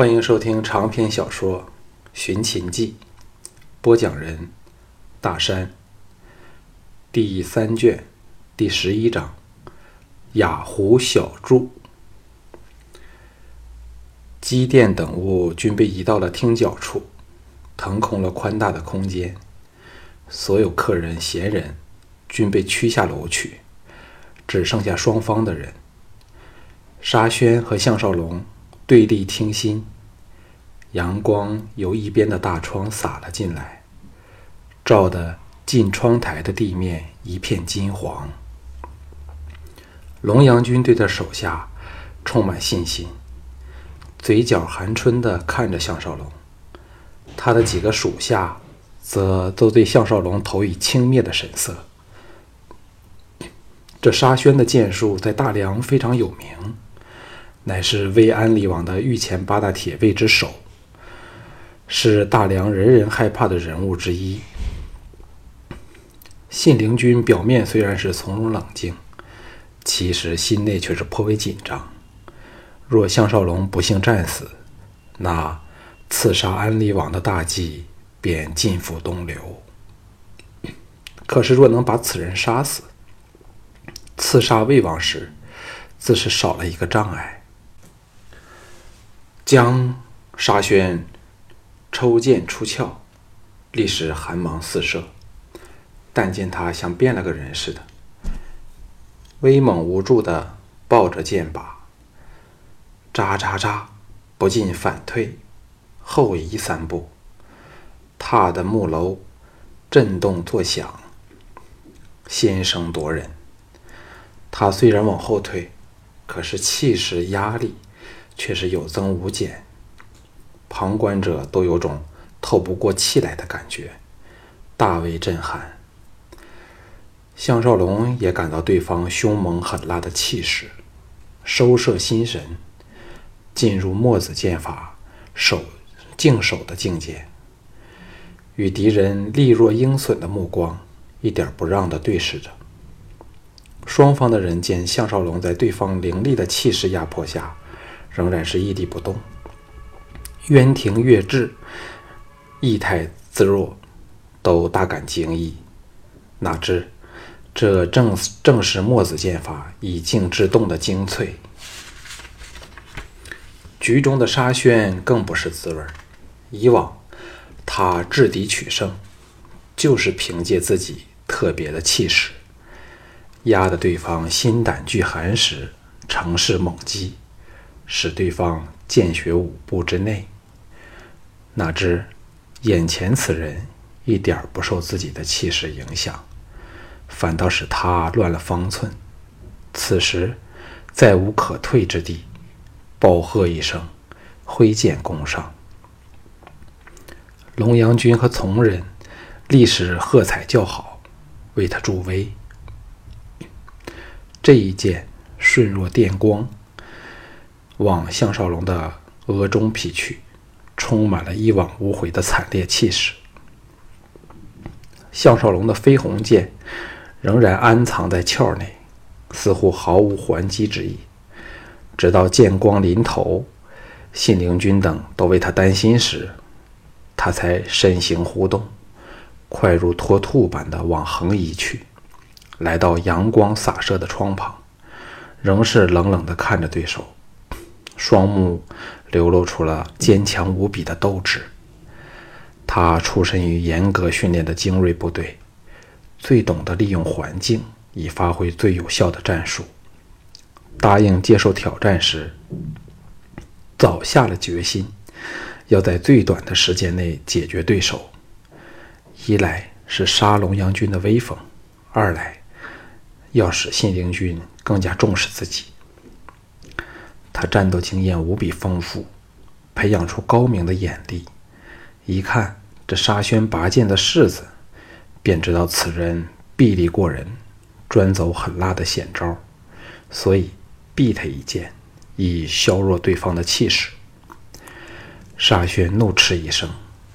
欢迎收听长篇小说《寻秦记》，播讲人：大山。第三卷第十一章：雅湖小筑。机电等物均被移到了厅角处，腾空了宽大的空间。所有客人、闲人均被驱下楼去，只剩下双方的人。沙宣和项少龙。对立听心，阳光由一边的大窗洒了进来，照得近窗台的地面一片金黄。龙阳君对他手下充满信心，嘴角含春地看着项少龙，他的几个属下则都对项少龙投以轻蔑的神色。这沙宣的剑术在大梁非常有名。乃是魏安利王的御前八大铁卫之首，是大梁人人害怕的人物之一。信陵君表面虽然是从容冷静，其实心内却是颇为紧张。若项少龙不幸战死，那刺杀安利王的大计便尽付东流。可是若能把此人杀死，刺杀魏王时，自是少了一个障碍。将沙宣抽剑出鞘，立时寒芒四射。但见他像变了个人似的，威猛无助地抱着剑把，扎扎扎，不进反退，后移三步，踏的木楼震动作响，先声夺人。他虽然往后退，可是气势压力。却是有增无减，旁观者都有种透不过气来的感觉，大为震撼。项少龙也感到对方凶猛狠辣的气势，收摄心神，进入墨子剑法守静守的境界，与敌人利若鹰隼的目光一点不让地对视着。双方的人见项少龙在对方凌厉的气势压迫下。仍然是屹立不动，渊庭月至，意态自若，都大感惊异。哪知这正正是墨子剑法以静制动的精粹。局中的沙宣更不是滋味以往他制敌取胜，就是凭借自己特别的气势，压得对方心胆俱寒时，乘势猛击。使对方见血五步之内。哪知眼前此人一点不受自己的气势影响，反倒使他乱了方寸。此时再无可退之地，暴喝一声，挥剑攻上。龙阳君和从人立时喝彩叫好，为他助威。这一剑顺若电光。往项少龙的额中劈去，充满了一往无回的惨烈气势。项少龙的飞鸿剑仍然安藏在鞘内，似乎毫无还击之意。直到剑光临头，信陵君等都为他担心时，他才身形忽动，快如脱兔般的往横移去，来到阳光洒射的窗旁，仍是冷冷地看着对手。双目流露出了坚强无比的斗志。他出身于严格训练的精锐部队，最懂得利用环境以发挥最有效的战术。答应接受挑战时，早下了决心，要在最短的时间内解决对手。一来是杀龙阳军的威风，二来要使信陵君更加重视自己。他战斗经验无比丰富，培养出高明的眼力。一看这沙宣拔剑的式子，便知道此人臂力过人，专走狠辣的险招，所以避他一剑，以削弱对方的气势。沙宣怒斥一声，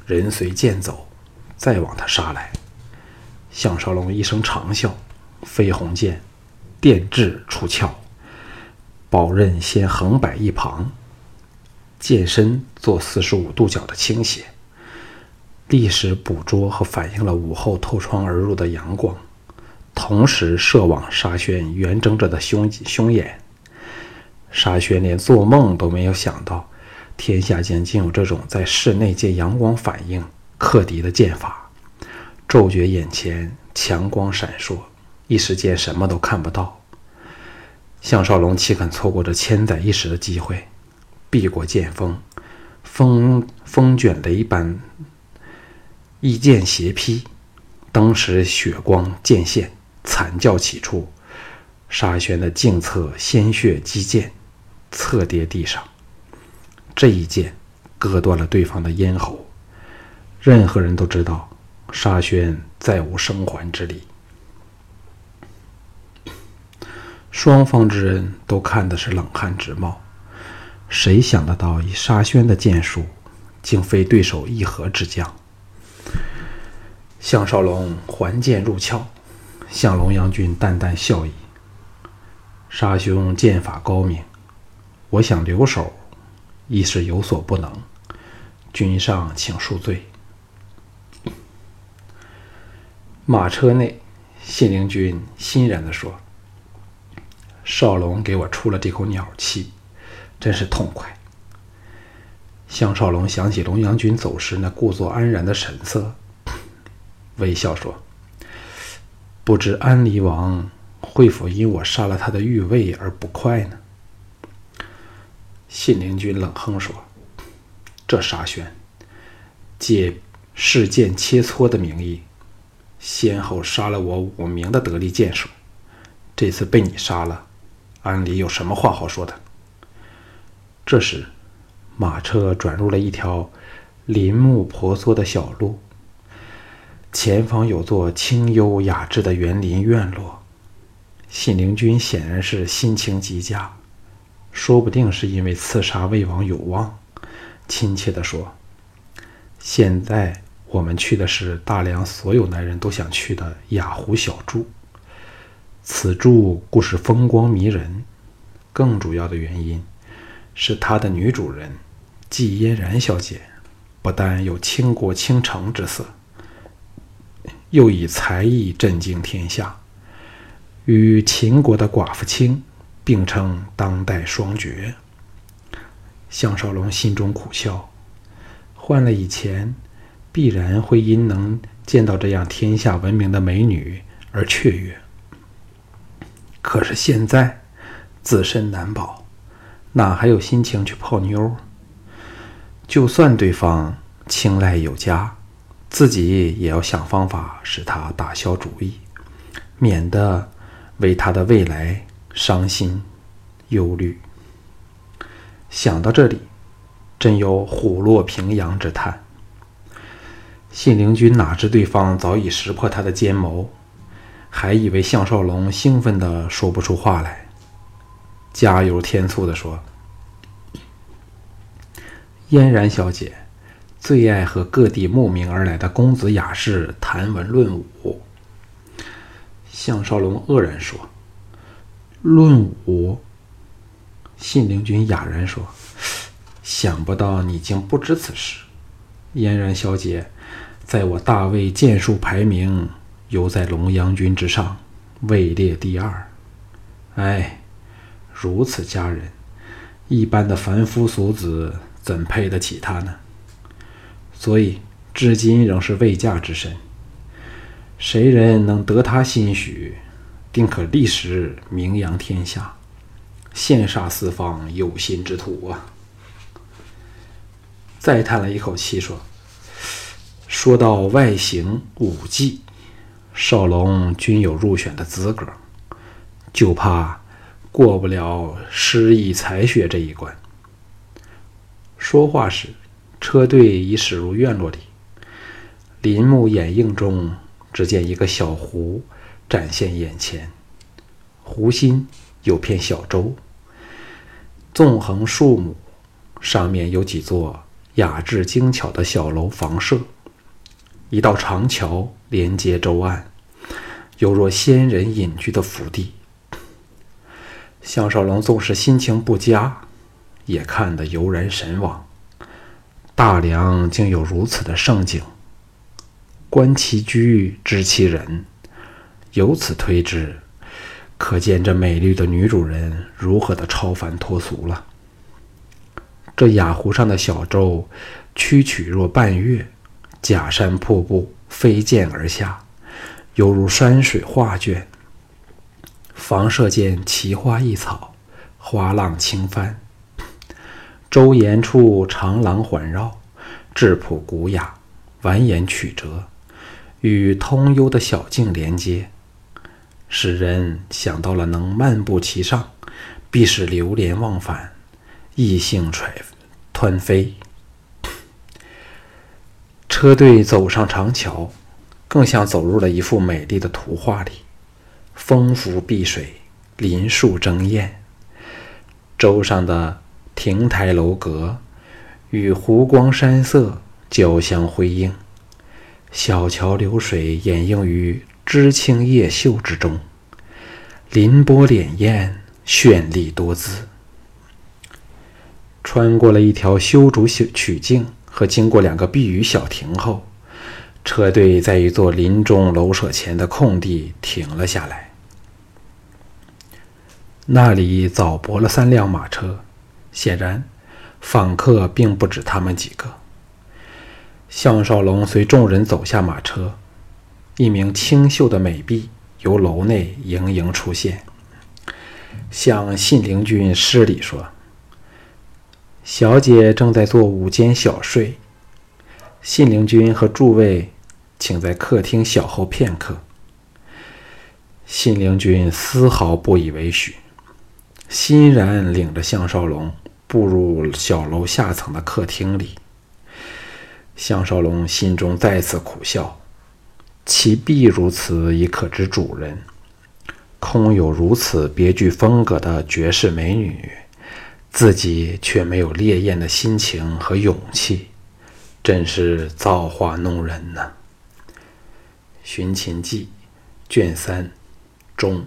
人随剑走，再往他杀来。项少龙一声长啸，飞鸿剑电掷出鞘。宝刃先横摆一旁，剑身做四十五度角的倾斜，立时捕捉和反映了午后透窗而入的阳光，同时射往沙宣圆睁着的胸胸眼。沙宣连做梦都没有想到，天下间竟有这种在室内借阳光反应克敌的剑法。骤觉眼前强光闪烁，一时间什么都看不到。项少龙岂肯错过这千载一时的机会？避过剑锋，风风卷雷般，一剑斜劈，当时血光渐现，惨叫起处，沙宣的颈侧鲜血激溅。侧跌地上，这一剑割断了对方的咽喉。任何人都知道，沙宣再无生还之力。双方之人都看的是冷汗直冒。谁想得到，以沙宣的剑术，竟非对手一合之将？项少龙还剑入鞘，向龙阳君淡淡笑意：“沙兄剑法高明。”我想留守，亦是有所不能。君上请恕罪。马车内，信陵君欣然地说：“少龙给我出了这口鸟气，真是痛快。”项少龙想起龙阳君走时那故作安然的神色，微笑说：“不知安离王会否因我杀了他的御卫而不快呢？”信陵君冷哼说：“这沙宣，借试剑切磋的名义，先后杀了我五名的得力剑手。这次被你杀了，安离有什么话好说的？”这时，马车转入了一条林木婆娑的小路，前方有座清幽雅致的园林院落。信陵君显然是心情极佳。说不定是因为刺杀魏王有望，亲切地说：“现在我们去的是大梁所有男人都想去的雅湖小筑。此筑故事风光迷人，更主要的原因是它的女主人季嫣然小姐，不但有倾国倾城之色，又以才艺震惊天下，与秦国的寡妇卿。”并称当代双绝。项少龙心中苦笑，换了以前，必然会因能见到这样天下闻名的美女而雀跃。可是现在，自身难保，哪还有心情去泡妞？就算对方青睐有加，自己也要想方法使他打消主意，免得为他的未来。伤心、忧虑。想到这里，真有虎落平阳之叹。信陵君哪知对方早已识破他的奸谋，还以为项少龙兴奋的说不出话来，加油添醋的说：“嫣然小姐最爱和各地慕名而来的公子雅士谈文论武。”项少龙愕然说。论武，信陵君哑然说：“想不到你竟不知此事。嫣然小姐，在我大魏剑术排名，犹在龙阳君之上，位列第二。哎，如此佳人，一般的凡夫俗子怎配得起她呢？所以至今仍是未嫁之身。谁人能得她心许？”定可立时名扬天下，羡煞四方有心之徒啊！再叹了一口气说：“说到外形武技，少龙均有入选的资格，就怕过不了诗意才学这一关。”说话时，车队已驶入院落里，林木掩映中，只见一个小湖。展现眼前，湖心有片小洲，纵横数亩，上面有几座雅致精巧的小楼房舍，一道长桥连接洲岸，犹若仙人隐居的福地。项少龙纵使心情不佳，也看得油然神往。大梁竟有如此的盛景，观其居，知其人。由此推之，可见这美丽的女主人如何的超凡脱俗了。这雅湖上的小舟，曲曲若半月，假山瀑布飞溅而下，犹如山水画卷。房舍间奇花异草，花浪轻翻。周沿处长廊环绕，质朴古雅，蜿蜒曲折，与通幽的小径连接，使人想到了能漫步其上，必是流连忘返，意兴揣湍飞。车队走上长桥，更像走入了一幅美丽的图画里，峰伏碧水，林树争艳，舟上的。亭台楼阁与湖光山色交相辉映，小桥流水掩映于枝青叶秀之中，林波潋滟，绚丽多姿。穿过了一条修竹曲径和经过两个避雨小亭后，车队在一座林中楼舍前的空地停了下来。那里早泊了三辆马车。显然，访客并不止他们几个。项少龙随众人走下马车，一名清秀的美婢由楼内盈盈出现，向信陵君施礼说：“小姐正在做午间小睡，信陵君和诸位，请在客厅小候片刻。”信陵君丝毫不以为许，欣然领着项少龙。步入小楼下层的客厅里，项少龙心中再次苦笑：其必如此，已可知主人；空有如此别具风格的绝世美女，自己却没有烈焰的心情和勇气，真是造化弄人呐！《寻秦记》卷三，中。